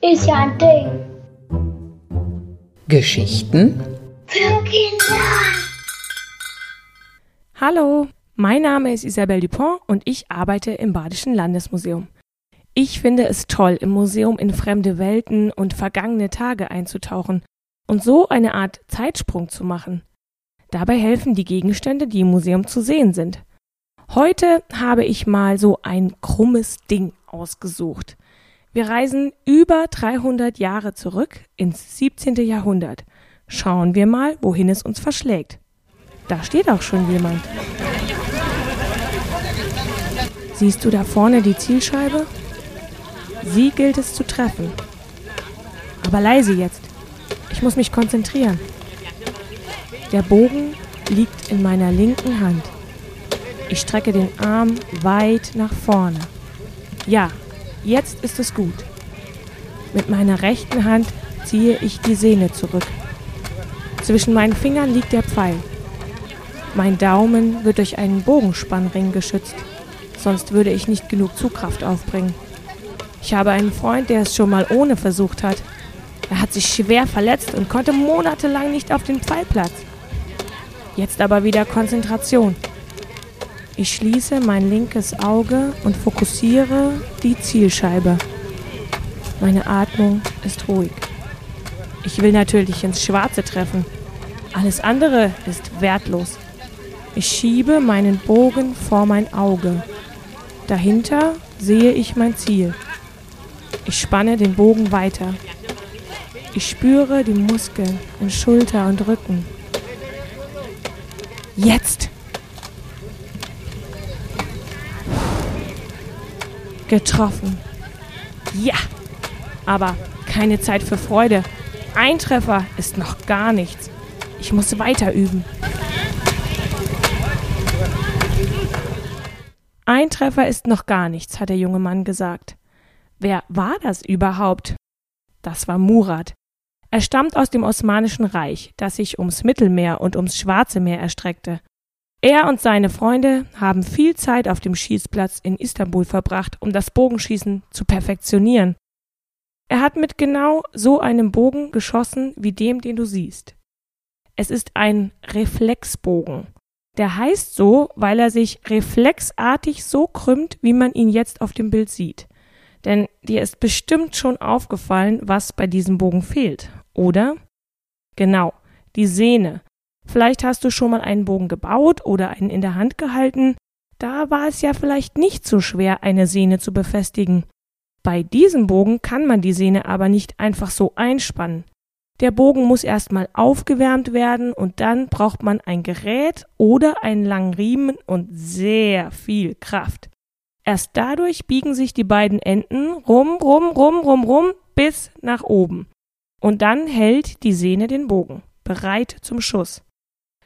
Ist ja ein Ding. Geschichten Für Kinder. Hallo, mein Name ist Isabelle Dupont und ich arbeite im Badischen Landesmuseum. Ich finde es toll, im Museum in fremde Welten und vergangene Tage einzutauchen und so eine Art Zeitsprung zu machen. Dabei helfen die Gegenstände, die im Museum zu sehen sind. Heute habe ich mal so ein krummes Ding ausgesucht. Wir reisen über 300 Jahre zurück ins 17. Jahrhundert. Schauen wir mal, wohin es uns verschlägt. Da steht auch schon jemand. Siehst du da vorne die Zielscheibe? Sie gilt es zu treffen. Aber leise jetzt. Ich muss mich konzentrieren. Der Bogen liegt in meiner linken Hand. Ich strecke den Arm weit nach vorne. Ja, jetzt ist es gut. Mit meiner rechten Hand ziehe ich die Sehne zurück. Zwischen meinen Fingern liegt der Pfeil. Mein Daumen wird durch einen Bogenspannring geschützt, sonst würde ich nicht genug Zugkraft aufbringen. Ich habe einen Freund, der es schon mal ohne versucht hat. Er hat sich schwer verletzt und konnte monatelang nicht auf den Pfeilplatz. Jetzt aber wieder Konzentration. Ich schließe mein linkes Auge und fokussiere die Zielscheibe. Meine Atmung ist ruhig. Ich will natürlich ins Schwarze treffen. Alles andere ist wertlos. Ich schiebe meinen Bogen vor mein Auge. Dahinter sehe ich mein Ziel. Ich spanne den Bogen weiter. Ich spüre die Muskeln in Schulter und Rücken. Jetzt! Getroffen. Ja! Aber keine Zeit für Freude. Ein Treffer ist noch gar nichts. Ich muss weiter üben. Ein Treffer ist noch gar nichts, hat der junge Mann gesagt. Wer war das überhaupt? Das war Murat. Er stammt aus dem Osmanischen Reich, das sich ums Mittelmeer und ums Schwarze Meer erstreckte. Er und seine Freunde haben viel Zeit auf dem Schießplatz in Istanbul verbracht, um das Bogenschießen zu perfektionieren. Er hat mit genau so einem Bogen geschossen wie dem, den du siehst. Es ist ein Reflexbogen. Der heißt so, weil er sich reflexartig so krümmt, wie man ihn jetzt auf dem Bild sieht. Denn dir ist bestimmt schon aufgefallen, was bei diesem Bogen fehlt, oder? Genau, die Sehne. Vielleicht hast du schon mal einen Bogen gebaut oder einen in der Hand gehalten. Da war es ja vielleicht nicht so schwer, eine Sehne zu befestigen. Bei diesem Bogen kann man die Sehne aber nicht einfach so einspannen. Der Bogen muss erstmal aufgewärmt werden und dann braucht man ein Gerät oder einen langen Riemen und sehr viel Kraft. Erst dadurch biegen sich die beiden Enden rum, rum, rum, rum, rum bis nach oben. Und dann hält die Sehne den Bogen, bereit zum Schuss.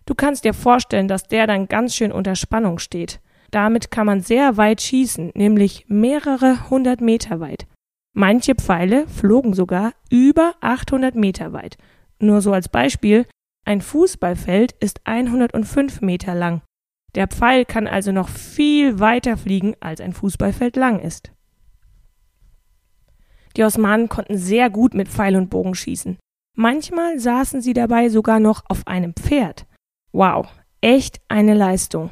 Du kannst dir vorstellen, dass der dann ganz schön unter Spannung steht. Damit kann man sehr weit schießen, nämlich mehrere hundert Meter weit. Manche Pfeile flogen sogar über 800 Meter weit. Nur so als Beispiel, ein Fußballfeld ist 105 Meter lang. Der Pfeil kann also noch viel weiter fliegen, als ein Fußballfeld lang ist. Die Osmanen konnten sehr gut mit Pfeil und Bogen schießen. Manchmal saßen sie dabei sogar noch auf einem Pferd. Wow, echt eine Leistung.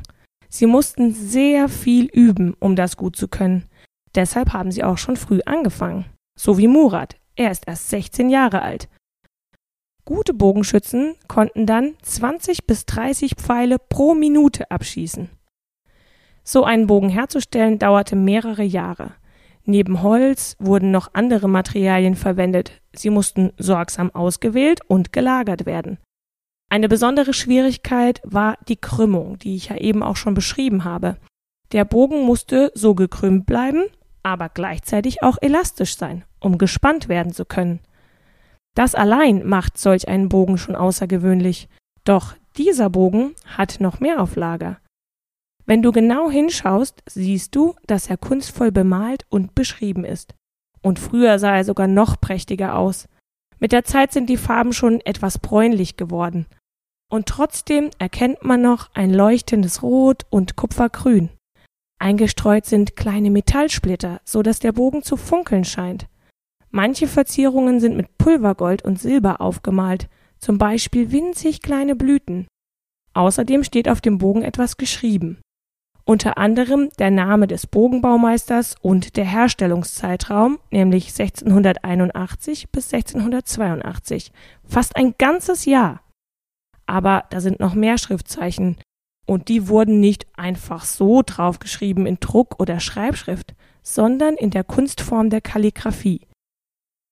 Sie mussten sehr viel üben, um das gut zu können. Deshalb haben sie auch schon früh angefangen. So wie Murat. Er ist erst 16 Jahre alt. Gute Bogenschützen konnten dann 20 bis 30 Pfeile pro Minute abschießen. So einen Bogen herzustellen dauerte mehrere Jahre. Neben Holz wurden noch andere Materialien verwendet. Sie mussten sorgsam ausgewählt und gelagert werden. Eine besondere Schwierigkeit war die Krümmung, die ich ja eben auch schon beschrieben habe. Der Bogen musste so gekrümmt bleiben, aber gleichzeitig auch elastisch sein, um gespannt werden zu können. Das allein macht solch einen Bogen schon außergewöhnlich. Doch dieser Bogen hat noch mehr auf Lager. Wenn du genau hinschaust, siehst du, dass er kunstvoll bemalt und beschrieben ist. Und früher sah er sogar noch prächtiger aus. Mit der Zeit sind die Farben schon etwas bräunlich geworden. Und trotzdem erkennt man noch ein leuchtendes Rot und Kupfergrün. Eingestreut sind kleine Metallsplitter, so dass der Bogen zu funkeln scheint. Manche Verzierungen sind mit Pulvergold und Silber aufgemalt, zum Beispiel winzig kleine Blüten. Außerdem steht auf dem Bogen etwas geschrieben. Unter anderem der Name des Bogenbaumeisters und der Herstellungszeitraum, nämlich 1681 bis 1682. Fast ein ganzes Jahr. Aber da sind noch mehr Schriftzeichen, und die wurden nicht einfach so draufgeschrieben in Druck oder Schreibschrift, sondern in der Kunstform der Kalligraphie.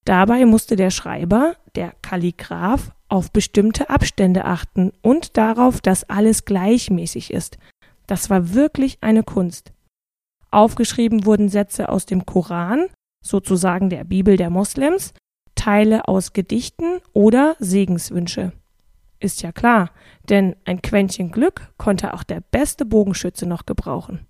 Dabei musste der Schreiber, der Kalligraph, auf bestimmte Abstände achten und darauf, dass alles gleichmäßig ist. Das war wirklich eine Kunst. Aufgeschrieben wurden Sätze aus dem Koran, sozusagen der Bibel der Moslems, Teile aus Gedichten oder Segenswünsche. Ist ja klar, denn ein Quäntchen Glück konnte auch der beste Bogenschütze noch gebrauchen.